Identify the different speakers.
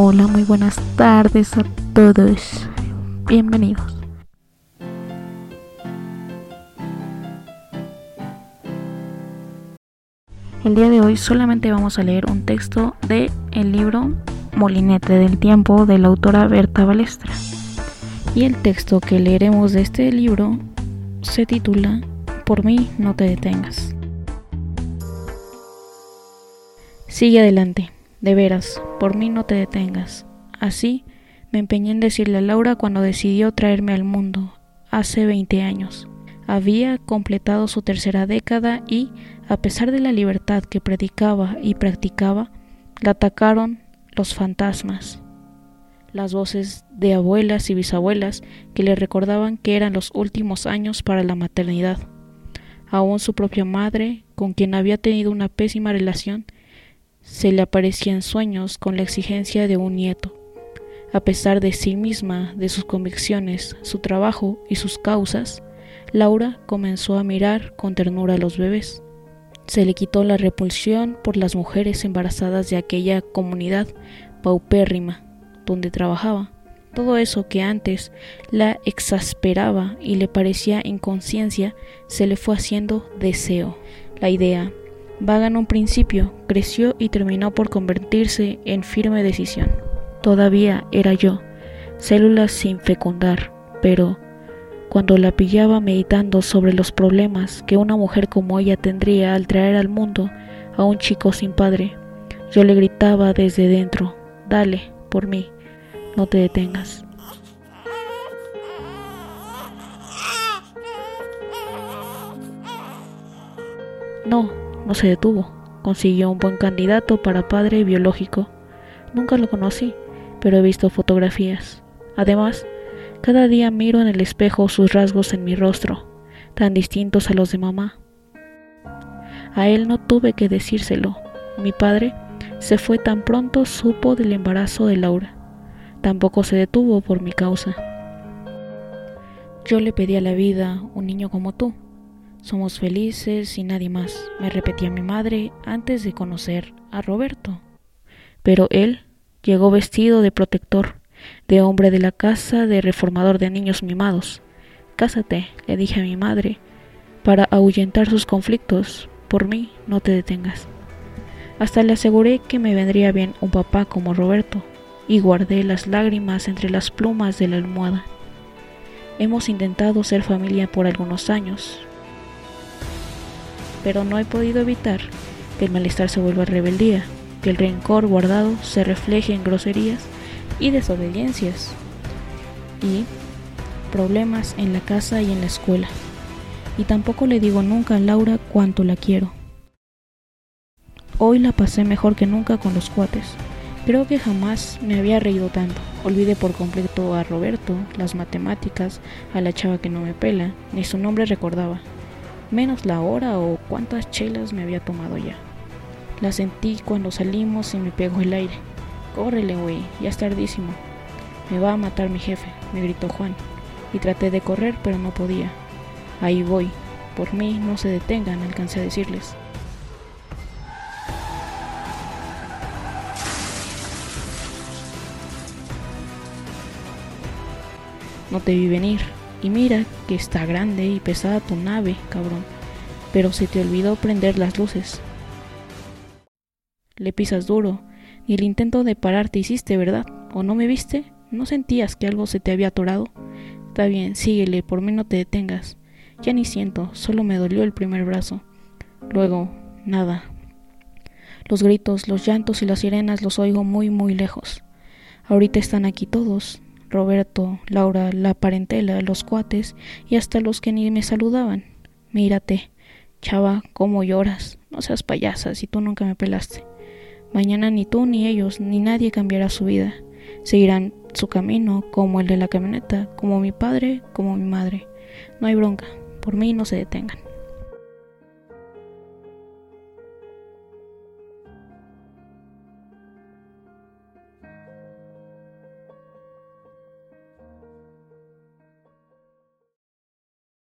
Speaker 1: Hola, muy buenas tardes a todos. Bienvenidos. El día de hoy solamente vamos a leer un texto de el libro Molinete del Tiempo de la autora Berta Balestra. Y el texto que leeremos de este libro se titula Por mí no te detengas. Sigue adelante, de veras, por mí no te detengas. Así me empeñé en decirle a Laura cuando decidió traerme al mundo, hace 20 años. Había completado su tercera década y, a pesar de la libertad que predicaba y practicaba, la atacaron los fantasmas, las voces de abuelas y bisabuelas que le recordaban que eran los últimos años para la maternidad. Aún su propia madre, con quien había tenido una pésima relación, se le aparecía en sueños con la exigencia de un nieto. A pesar de sí misma, de sus convicciones, su trabajo y sus causas, Laura comenzó a mirar con ternura a los bebés. Se le quitó la repulsión por las mujeres embarazadas de aquella comunidad paupérrima donde trabajaba. Todo eso que antes la exasperaba y le parecía inconsciencia se le fue haciendo deseo. La idea, vaga en un principio, creció y terminó por convertirse en firme decisión. Todavía era yo, células sin fecundar, pero cuando la pillaba meditando sobre los problemas que una mujer como ella tendría al traer al mundo a un chico sin padre, yo le gritaba desde dentro, dale, por mí, no te detengas. No, no se detuvo. Consiguió un buen candidato para padre biológico. Nunca lo conocí, pero he visto fotografías. Además, cada día miro en el espejo sus rasgos en mi rostro, tan distintos a los de mamá. A él no tuve que decírselo. Mi padre se fue tan pronto supo del embarazo de Laura. Tampoco se detuvo por mi causa. Yo le pedí a la vida un niño como tú. Somos felices y nadie más, me repetía mi madre antes de conocer a Roberto. Pero él llegó vestido de protector, de hombre de la casa, de reformador de niños mimados. Cásate, le dije a mi madre, para ahuyentar sus conflictos. Por mí, no te detengas. Hasta le aseguré que me vendría bien un papá como Roberto, y guardé las lágrimas entre las plumas de la almohada. Hemos intentado ser familia por algunos años, pero no he podido evitar que el malestar se vuelva rebeldía, que el rencor guardado se refleje en groserías y desobediencias y problemas en la casa y en la escuela. Y tampoco le digo nunca a Laura cuánto la quiero. Hoy la pasé mejor que nunca con los cuates. Creo que jamás me había reído tanto. Olvidé por completo a Roberto, las matemáticas, a la chava que no me pela, ni su nombre recordaba, menos la hora o cuántas chelas me había tomado ya. La sentí cuando salimos y me pegó el aire. Córrele, güey, ya es tardísimo. Me va a matar mi jefe, me gritó Juan. Y traté de correr, pero no podía. Ahí voy. Por mí, no se detengan, alcancé a decirles. No te vi venir. Y mira que está grande y pesada tu nave, cabrón. Pero se te olvidó prender las luces. Le pisas duro y el intento de pararte hiciste, ¿verdad? ¿O no me viste? ¿No sentías que algo se te había atorado? Está bien, síguele, por mí no te detengas. Ya ni siento, solo me dolió el primer brazo. Luego, nada. Los gritos, los llantos y las sirenas los oigo muy, muy lejos. Ahorita están aquí todos. Roberto, Laura, la parentela, los cuates y hasta los que ni me saludaban. Mírate, chava, cómo lloras. No seas payasa si tú nunca me pelaste. Mañana ni tú ni ellos ni nadie cambiará su vida. Seguirán su camino como el de la camioneta, como mi padre, como mi madre. No hay bronca, por mí no se detengan.